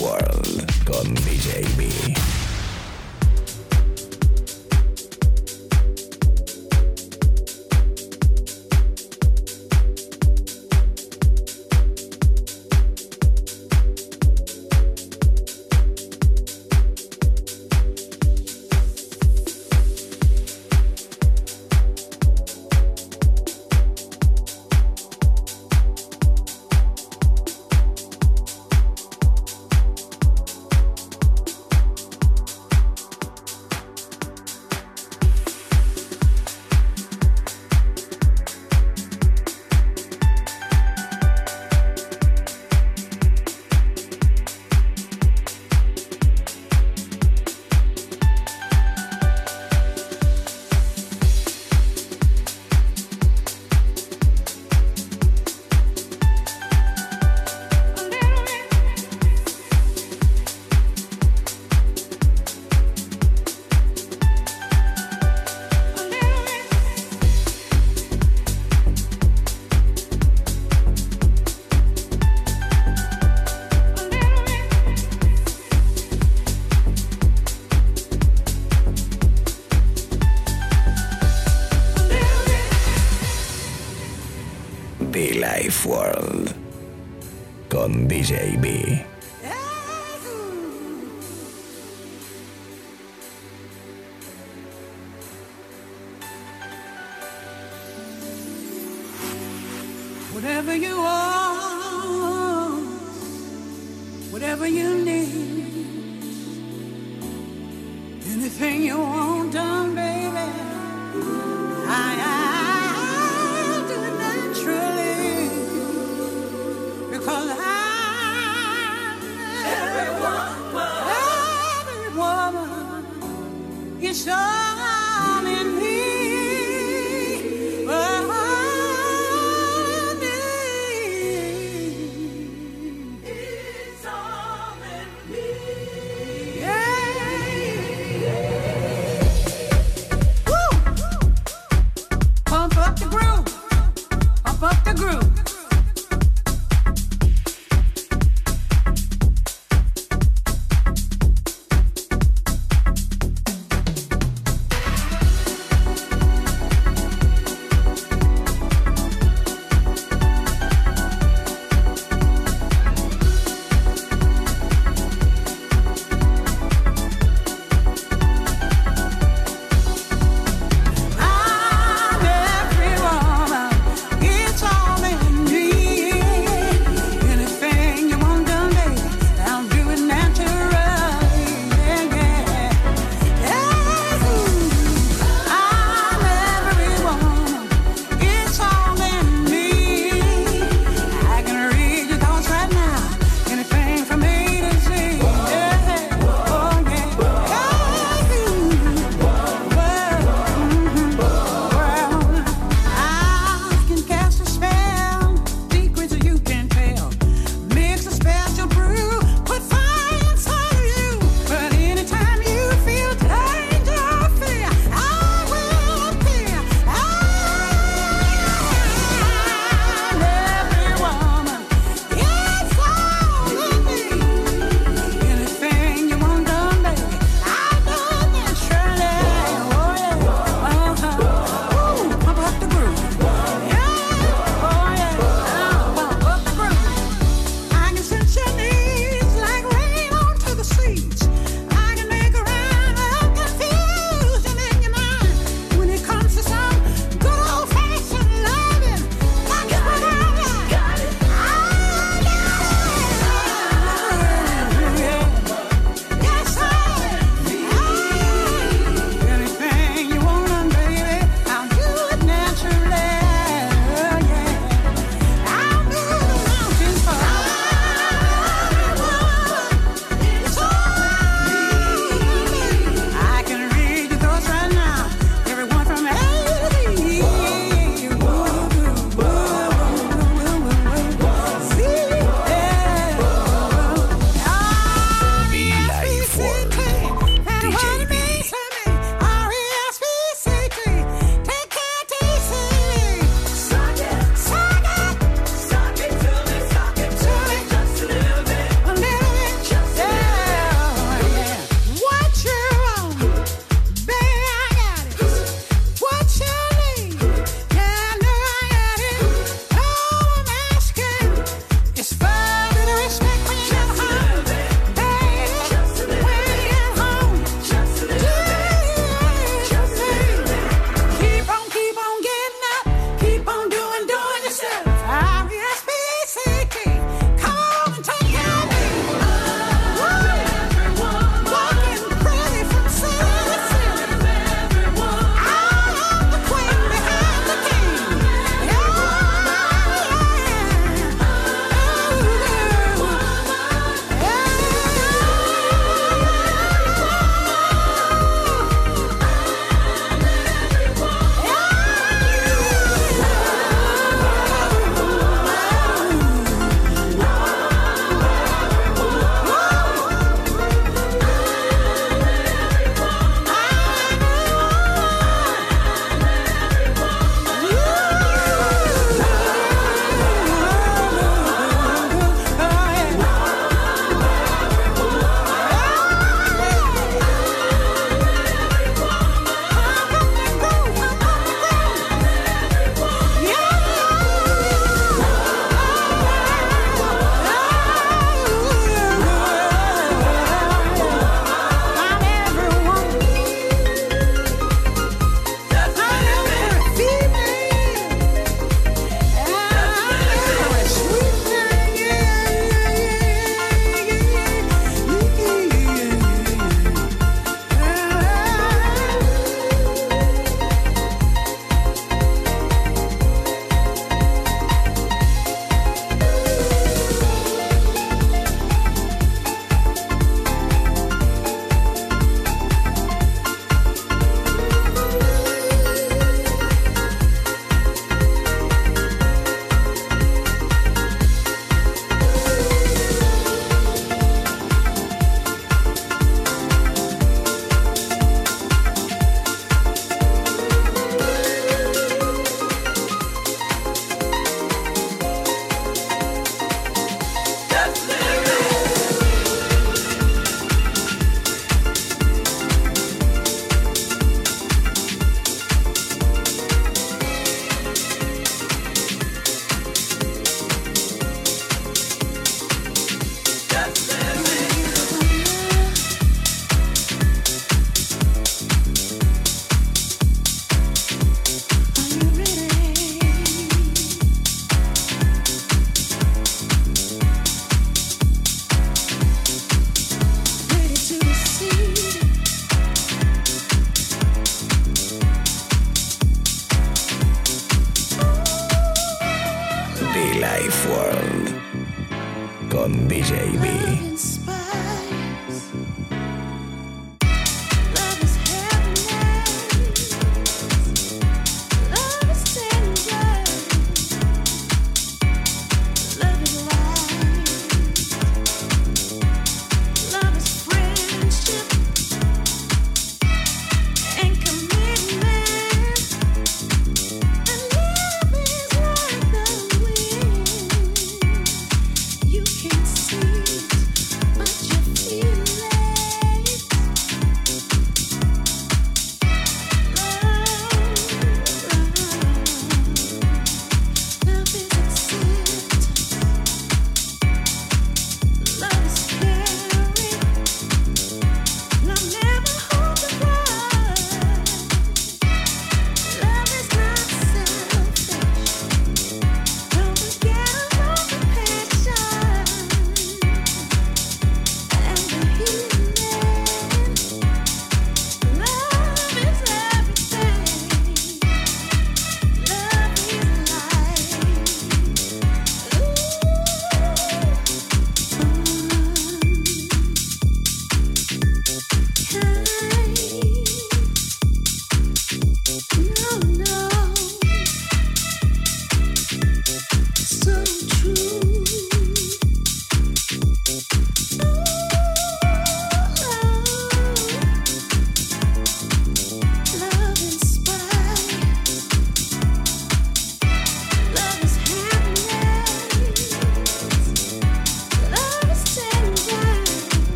World con DJ